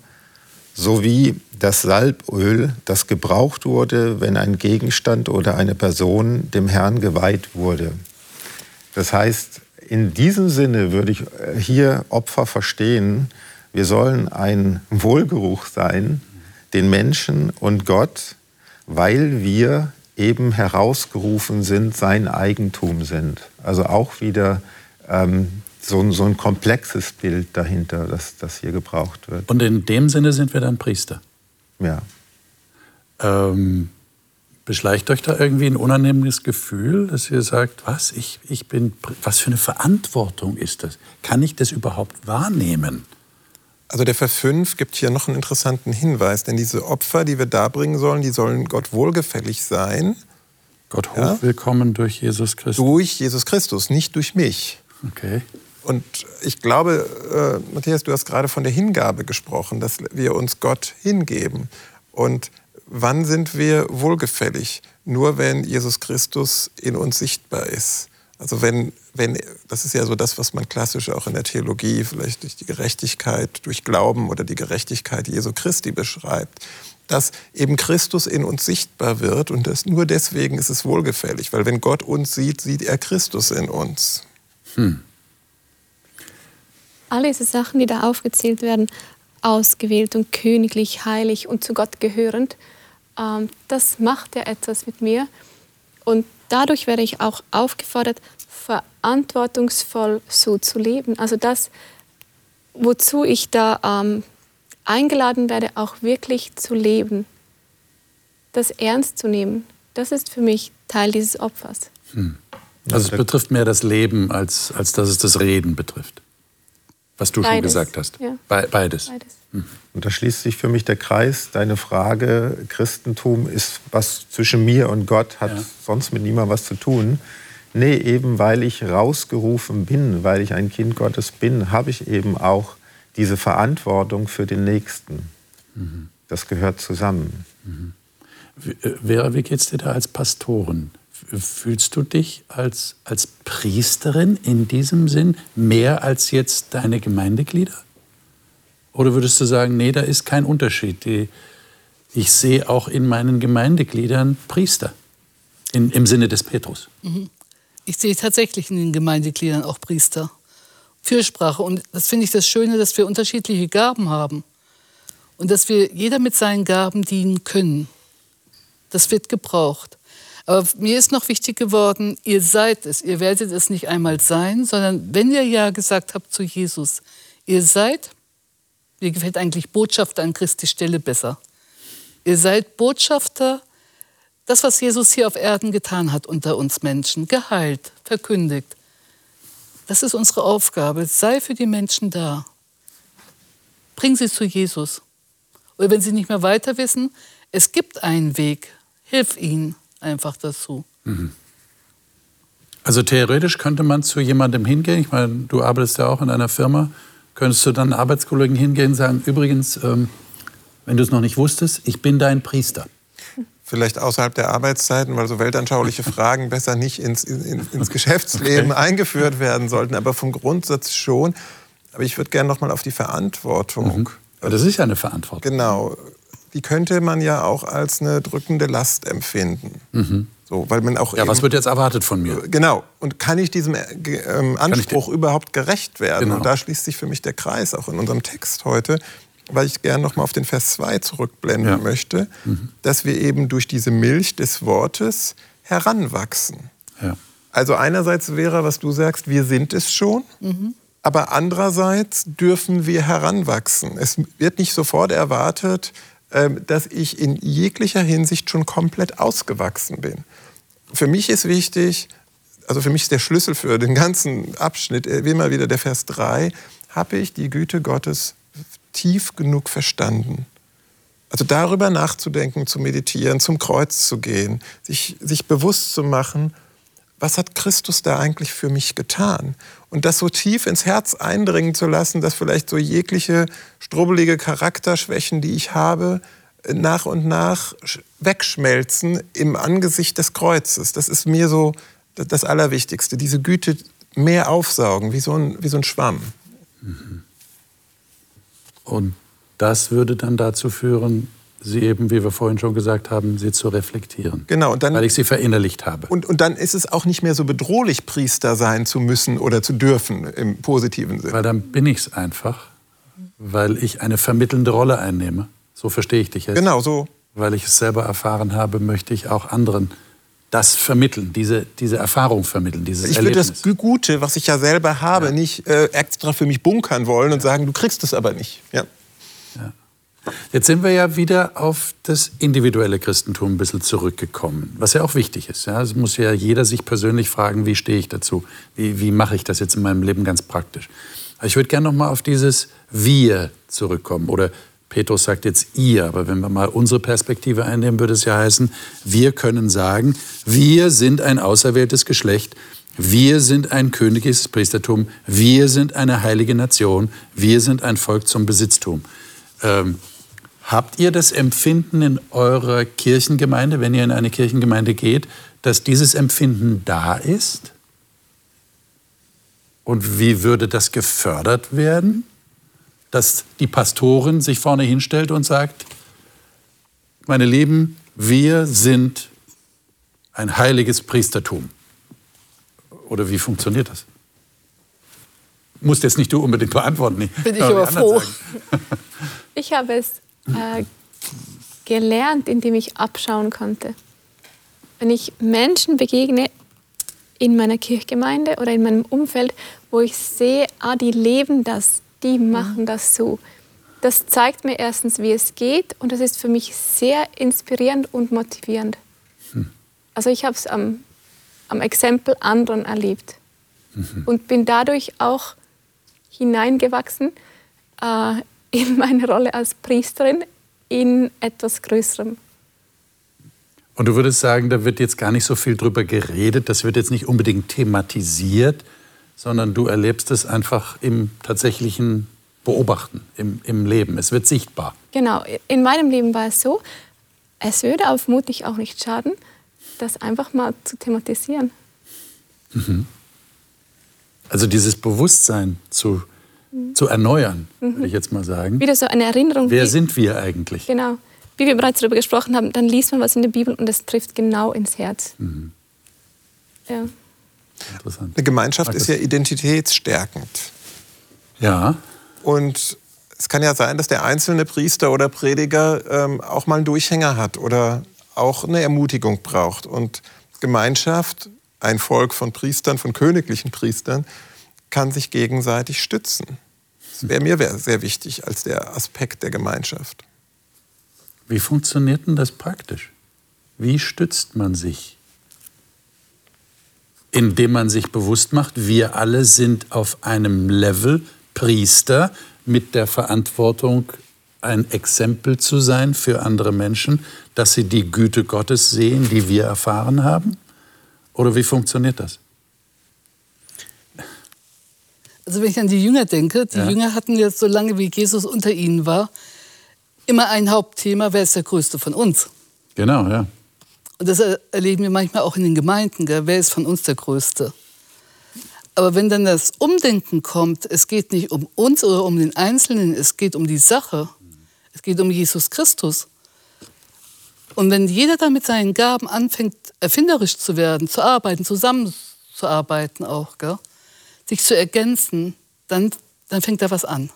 sowie das Salböl, das gebraucht wurde, wenn ein Gegenstand oder eine Person dem Herrn geweiht wurde. Das heißt, in diesem Sinne würde ich äh, hier Opfer verstehen, wir sollen ein Wohlgeruch sein, den Menschen und Gott, weil wir eben herausgerufen sind, sein Eigentum sind. Also auch wieder ähm, so, so ein komplexes Bild dahinter, das, das hier gebraucht wird. Und in dem Sinne sind wir dann Priester? Ja. Ähm, beschleicht euch da irgendwie ein unannehmendes Gefühl, dass ihr sagt, was, ich, ich bin, was für eine Verantwortung ist das? Kann ich das überhaupt wahrnehmen? Also der Vers 5 gibt hier noch einen interessanten Hinweis, denn diese Opfer, die wir darbringen sollen, die sollen Gott wohlgefällig sein. Gott hochwillkommen ja? durch Jesus Christus. Durch Jesus Christus, nicht durch mich. Okay. Und ich glaube, äh, Matthias, du hast gerade von der Hingabe gesprochen, dass wir uns Gott hingeben. Und wann sind wir wohlgefällig? Nur wenn Jesus Christus in uns sichtbar ist. Also wenn, wenn, das ist ja so das, was man klassisch auch in der Theologie vielleicht durch die Gerechtigkeit, durch Glauben oder die Gerechtigkeit Jesu Christi beschreibt, dass eben Christus in uns sichtbar wird und das, nur deswegen ist es wohlgefällig, weil wenn Gott uns sieht, sieht er Christus in uns. Hm all diese Sachen, die da aufgezählt werden, ausgewählt und königlich, heilig und zu Gott gehörend, ähm, das macht ja etwas mit mir. Und dadurch werde ich auch aufgefordert, verantwortungsvoll so zu leben. Also das, wozu ich da ähm, eingeladen werde, auch wirklich zu leben. Das ernst zu nehmen, das ist für mich Teil dieses Opfers. Hm. Also es betrifft mehr das Leben, als, als dass es das Reden betrifft was du Beides. schon gesagt hast. Ja. Be beides. Beides. Mhm. Und da schließt sich für mich der Kreis. Deine Frage, Christentum ist was zwischen mir und Gott, hat ja. sonst mit niemandem was zu tun. Nee, eben weil ich rausgerufen bin, weil ich ein Kind Gottes bin, habe ich eben auch diese Verantwortung für den Nächsten. Mhm. Das gehört zusammen. Mhm. Vera, wie geht es dir da als Pastorin? Fühlst du dich als, als Priesterin in diesem Sinn mehr als jetzt deine Gemeindeglieder? Oder würdest du sagen, nee, da ist kein Unterschied. Ich sehe auch in meinen Gemeindegliedern Priester in, im Sinne des Petrus. Mhm. Ich sehe tatsächlich in den Gemeindegliedern auch Priester. Fürsprache. Und das finde ich das Schöne, dass wir unterschiedliche Gaben haben. Und dass wir jeder mit seinen Gaben dienen können. Das wird gebraucht. Aber mir ist noch wichtig geworden, ihr seid es. Ihr werdet es nicht einmal sein, sondern wenn ihr ja gesagt habt zu Jesus, ihr seid, mir gefällt eigentlich Botschafter an Christi Stelle besser. Ihr seid Botschafter, das, was Jesus hier auf Erden getan hat unter uns Menschen, geheilt, verkündigt. Das ist unsere Aufgabe. Sei für die Menschen da. Bring sie zu Jesus. Oder wenn sie nicht mehr weiter wissen, es gibt einen Weg. Hilf ihnen einfach dazu. Mhm. Also theoretisch könnte man zu jemandem hingehen. Ich meine, du arbeitest ja auch in einer Firma. Könntest du dann Arbeitskollegen hingehen und sagen, übrigens, ähm, wenn du es noch nicht wusstest, ich bin dein Priester. Vielleicht außerhalb der Arbeitszeiten, weil so weltanschauliche Fragen besser nicht ins, in, ins Geschäftsleben okay. eingeführt werden sollten, aber vom Grundsatz schon. Aber ich würde gerne noch mal auf die Verantwortung. Mhm. Das ist ja eine Verantwortung. Genau. Die könnte man ja auch als eine drückende Last empfinden. Mhm. So, weil man auch ja, was wird jetzt erwartet von mir? Genau. Und kann ich diesem äh, ähm, Anspruch ich überhaupt gerecht werden? Genau. Und da schließt sich für mich der Kreis auch in unserem Text heute, weil ich gerne noch mal auf den Vers 2 zurückblenden ja. möchte, mhm. dass wir eben durch diese Milch des Wortes heranwachsen. Ja. Also einerseits wäre, was du sagst, wir sind es schon. Mhm. Aber andererseits dürfen wir heranwachsen. Es wird nicht sofort erwartet, ähm, dass ich in jeglicher Hinsicht schon komplett ausgewachsen bin. Für mich ist wichtig, also für mich ist der Schlüssel für den ganzen Abschnitt äh, immer wieder der Vers 3, habe ich die Güte Gottes tief genug verstanden. Also darüber nachzudenken, zu meditieren, zum Kreuz zu gehen, sich, sich bewusst zu machen, was hat Christus da eigentlich für mich getan? Und das so tief ins Herz eindringen zu lassen, dass vielleicht so jegliche strubbelige Charakterschwächen, die ich habe, nach und nach wegschmelzen im Angesicht des Kreuzes. Das ist mir so das Allerwichtigste. Diese Güte mehr aufsaugen, wie so ein, wie so ein Schwamm. Und das würde dann dazu führen, sie eben, wie wir vorhin schon gesagt haben, sie zu reflektieren. Genau, und dann, weil ich sie verinnerlicht habe. Und, und dann ist es auch nicht mehr so bedrohlich, Priester sein zu müssen oder zu dürfen im positiven Sinne. Weil dann bin ich es einfach, weil ich eine vermittelnde Rolle einnehme. So verstehe ich dich jetzt. Genau so. Weil ich es selber erfahren habe, möchte ich auch anderen das vermitteln, diese, diese Erfahrung vermitteln, dieses ich Erlebnis. Ich würde das Gute, was ich ja selber habe, ja. nicht äh, extra für mich bunkern wollen und sagen, du kriegst es aber nicht. Ja. ja. Jetzt sind wir ja wieder auf das individuelle Christentum ein bisschen zurückgekommen, was ja auch wichtig ist. Ja, es muss ja jeder sich persönlich fragen, wie stehe ich dazu? Wie, wie mache ich das jetzt in meinem Leben ganz praktisch? Aber ich würde gerne noch mal auf dieses Wir zurückkommen. Oder Petrus sagt jetzt ihr, aber wenn wir mal unsere Perspektive einnehmen, würde es ja heißen, wir können sagen, wir sind ein auserwähltes Geschlecht, wir sind ein königliches Priestertum, wir sind eine heilige Nation, wir sind ein Volk zum Besitztum. Ähm, Habt ihr das Empfinden in eurer Kirchengemeinde, wenn ihr in eine Kirchengemeinde geht, dass dieses Empfinden da ist? Und wie würde das gefördert werden? Dass die Pastorin sich vorne hinstellt und sagt, meine Lieben, wir sind ein heiliges Priestertum. Oder wie funktioniert das? Musst jetzt nicht du unbedingt beantworten. Bin ich aber froh. ich habe es äh, gelernt, indem ich abschauen konnte. Wenn ich Menschen begegne in meiner Kirchgemeinde oder in meinem Umfeld, wo ich sehe, ah, die leben das, die mhm. machen das so. Das zeigt mir erstens, wie es geht und das ist für mich sehr inspirierend und motivierend. Hm. Also ich habe es am, am Exempel anderen erlebt mhm. und bin dadurch auch hineingewachsen äh, in meine Rolle als Priesterin in etwas Größerem. Und du würdest sagen, da wird jetzt gar nicht so viel drüber geredet, das wird jetzt nicht unbedingt thematisiert, sondern du erlebst es einfach im tatsächlichen Beobachten, im, im Leben. Es wird sichtbar. Genau, in meinem Leben war es so, es würde auf vermutlich auch nicht schaden, das einfach mal zu thematisieren. Mhm. Also dieses Bewusstsein zu mhm. zu erneuern, mhm. würde ich jetzt mal sagen. Wieder so eine Erinnerung. Wer sind wir eigentlich? Genau. Wie wir bereits darüber gesprochen haben, dann liest man was in der Bibel und es trifft genau ins Herz. Mhm. Ja. Interessant. Eine Gemeinschaft ist ja identitätsstärkend. Ja. Und es kann ja sein, dass der einzelne Priester oder Prediger ähm, auch mal einen Durchhänger hat oder auch eine Ermutigung braucht. Und Gemeinschaft, ein Volk von Priestern, von königlichen Priestern, kann sich gegenseitig stützen. Das wäre mir sehr wichtig als der Aspekt der Gemeinschaft. Wie funktioniert denn das praktisch? Wie stützt man sich? Indem man sich bewusst macht, wir alle sind auf einem Level Priester mit der Verantwortung, ein Exempel zu sein für andere Menschen, dass sie die Güte Gottes sehen, die wir erfahren haben? Oder wie funktioniert das? Also wenn ich an die Jünger denke, die ja. Jünger hatten jetzt so lange, wie Jesus unter ihnen war, immer ein Hauptthema, wer ist der Größte von uns? Genau, ja. Und das erleben wir manchmal auch in den Gemeinden, gell? wer ist von uns der Größte? Aber wenn dann das Umdenken kommt, es geht nicht um uns oder um den Einzelnen, es geht um die Sache, es geht um Jesus Christus. Und wenn jeder dann mit seinen Gaben anfängt, erfinderisch zu werden, zu arbeiten, zusammenzuarbeiten auch, gell? sich zu ergänzen, dann, dann fängt da was an.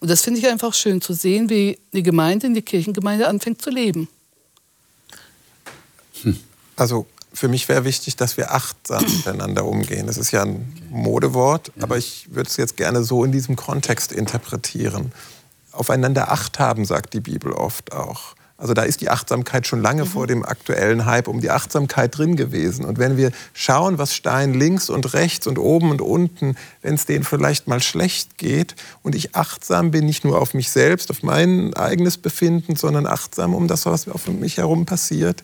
Und das finde ich einfach schön zu sehen, wie die Gemeinde, die Kirchengemeinde anfängt zu leben. Also für mich wäre wichtig, dass wir achtsam miteinander umgehen. Das ist ja ein Modewort, aber ich würde es jetzt gerne so in diesem Kontext interpretieren. Aufeinander Acht haben, sagt die Bibel oft auch. Also da ist die Achtsamkeit schon lange mhm. vor dem aktuellen Hype um die Achtsamkeit drin gewesen. Und wenn wir schauen, was Stein links und rechts und oben und unten, wenn es denen vielleicht mal schlecht geht und ich achtsam bin, nicht nur auf mich selbst, auf mein eigenes Befinden, sondern achtsam um das, was auf mich herum passiert,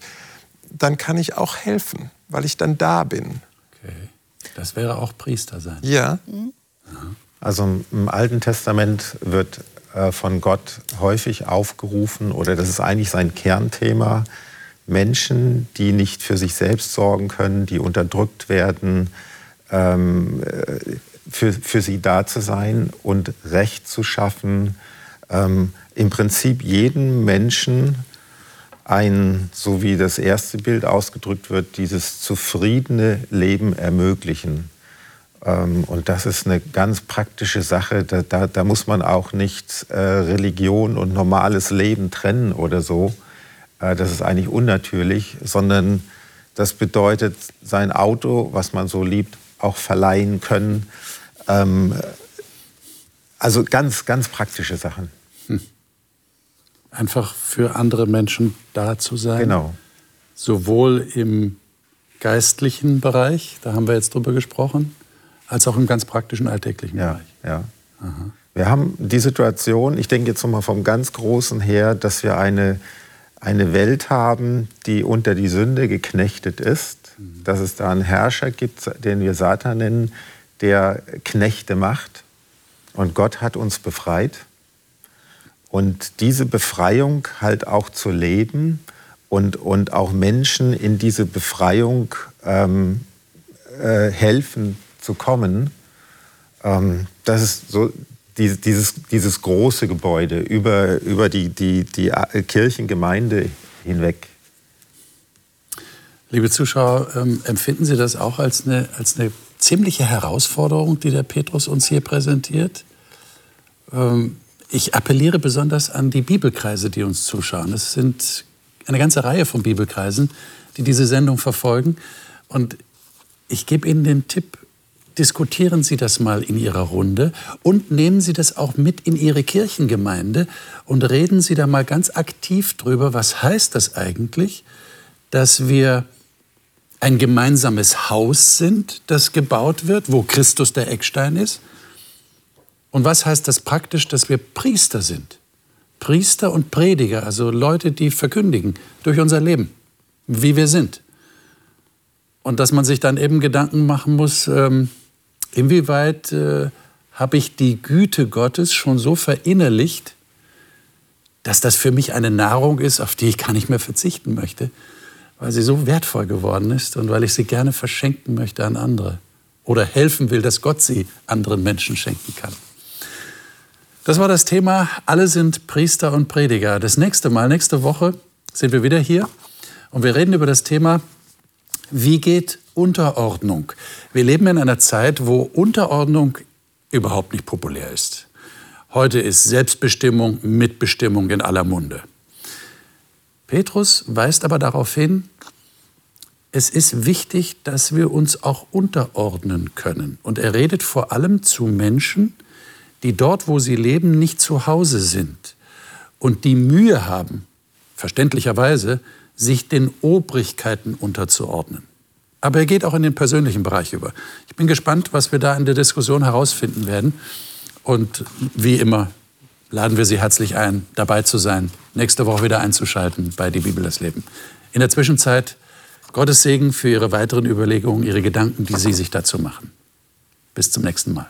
dann kann ich auch helfen, weil ich dann da bin. Okay. Das wäre auch Priester sein. Ja. Also im Alten Testament wird äh, von Gott häufig aufgerufen, oder das ist eigentlich sein Kernthema, Menschen, die nicht für sich selbst sorgen können, die unterdrückt werden, ähm, äh, für, für sie da zu sein und Recht zu schaffen, ähm, im Prinzip jeden Menschen ein, so wie das erste Bild ausgedrückt wird, dieses zufriedene Leben ermöglichen. Ähm, und das ist eine ganz praktische Sache. Da, da, da muss man auch nicht äh, Religion und normales Leben trennen oder so. Äh, das ist eigentlich unnatürlich, sondern das bedeutet, sein Auto, was man so liebt, auch verleihen können. Ähm, also ganz, ganz praktische Sachen einfach für andere Menschen da zu sein. Genau. Sowohl im geistlichen Bereich, da haben wir jetzt drüber gesprochen, als auch im ganz praktischen alltäglichen ja, Bereich. Ja. Aha. Wir haben die Situation, ich denke jetzt nochmal vom ganz Großen her, dass wir eine, eine Welt haben, die unter die Sünde geknechtet ist, mhm. dass es da einen Herrscher gibt, den wir Satan nennen, der Knechte macht. Und Gott hat uns befreit. Und diese Befreiung halt auch zu leben und, und auch Menschen in diese Befreiung ähm, äh, helfen zu kommen, ähm, das ist so die, dieses, dieses große Gebäude über, über die, die, die Kirchengemeinde hinweg. Liebe Zuschauer, ähm, empfinden Sie das auch als eine, als eine ziemliche Herausforderung, die der Petrus uns hier präsentiert? Ähm, ich appelliere besonders an die Bibelkreise, die uns zuschauen. Es sind eine ganze Reihe von Bibelkreisen, die diese Sendung verfolgen. Und ich gebe Ihnen den Tipp, diskutieren Sie das mal in Ihrer Runde und nehmen Sie das auch mit in Ihre Kirchengemeinde und reden Sie da mal ganz aktiv drüber, was heißt das eigentlich, dass wir ein gemeinsames Haus sind, das gebaut wird, wo Christus der Eckstein ist und was heißt das praktisch, dass wir Priester sind? Priester und Prediger, also Leute, die verkündigen durch unser Leben, wie wir sind. Und dass man sich dann eben Gedanken machen muss, ähm, inwieweit äh, habe ich die Güte Gottes schon so verinnerlicht, dass das für mich eine Nahrung ist, auf die ich gar nicht mehr verzichten möchte, weil sie so wertvoll geworden ist und weil ich sie gerne verschenken möchte an andere oder helfen will, dass Gott sie anderen Menschen schenken kann. Das war das Thema. Alle sind Priester und Prediger. Das nächste Mal, nächste Woche, sind wir wieder hier und wir reden über das Thema, wie geht Unterordnung? Wir leben in einer Zeit, wo Unterordnung überhaupt nicht populär ist. Heute ist Selbstbestimmung, Mitbestimmung in aller Munde. Petrus weist aber darauf hin, es ist wichtig, dass wir uns auch unterordnen können. Und er redet vor allem zu Menschen, die dort, wo sie leben, nicht zu Hause sind und die Mühe haben, verständlicherweise, sich den Obrigkeiten unterzuordnen. Aber er geht auch in den persönlichen Bereich über. Ich bin gespannt, was wir da in der Diskussion herausfinden werden. Und wie immer laden wir Sie herzlich ein, dabei zu sein, nächste Woche wieder einzuschalten bei Die Bibel das Leben. In der Zwischenzeit Gottes Segen für Ihre weiteren Überlegungen, Ihre Gedanken, die Sie sich dazu machen. Bis zum nächsten Mal.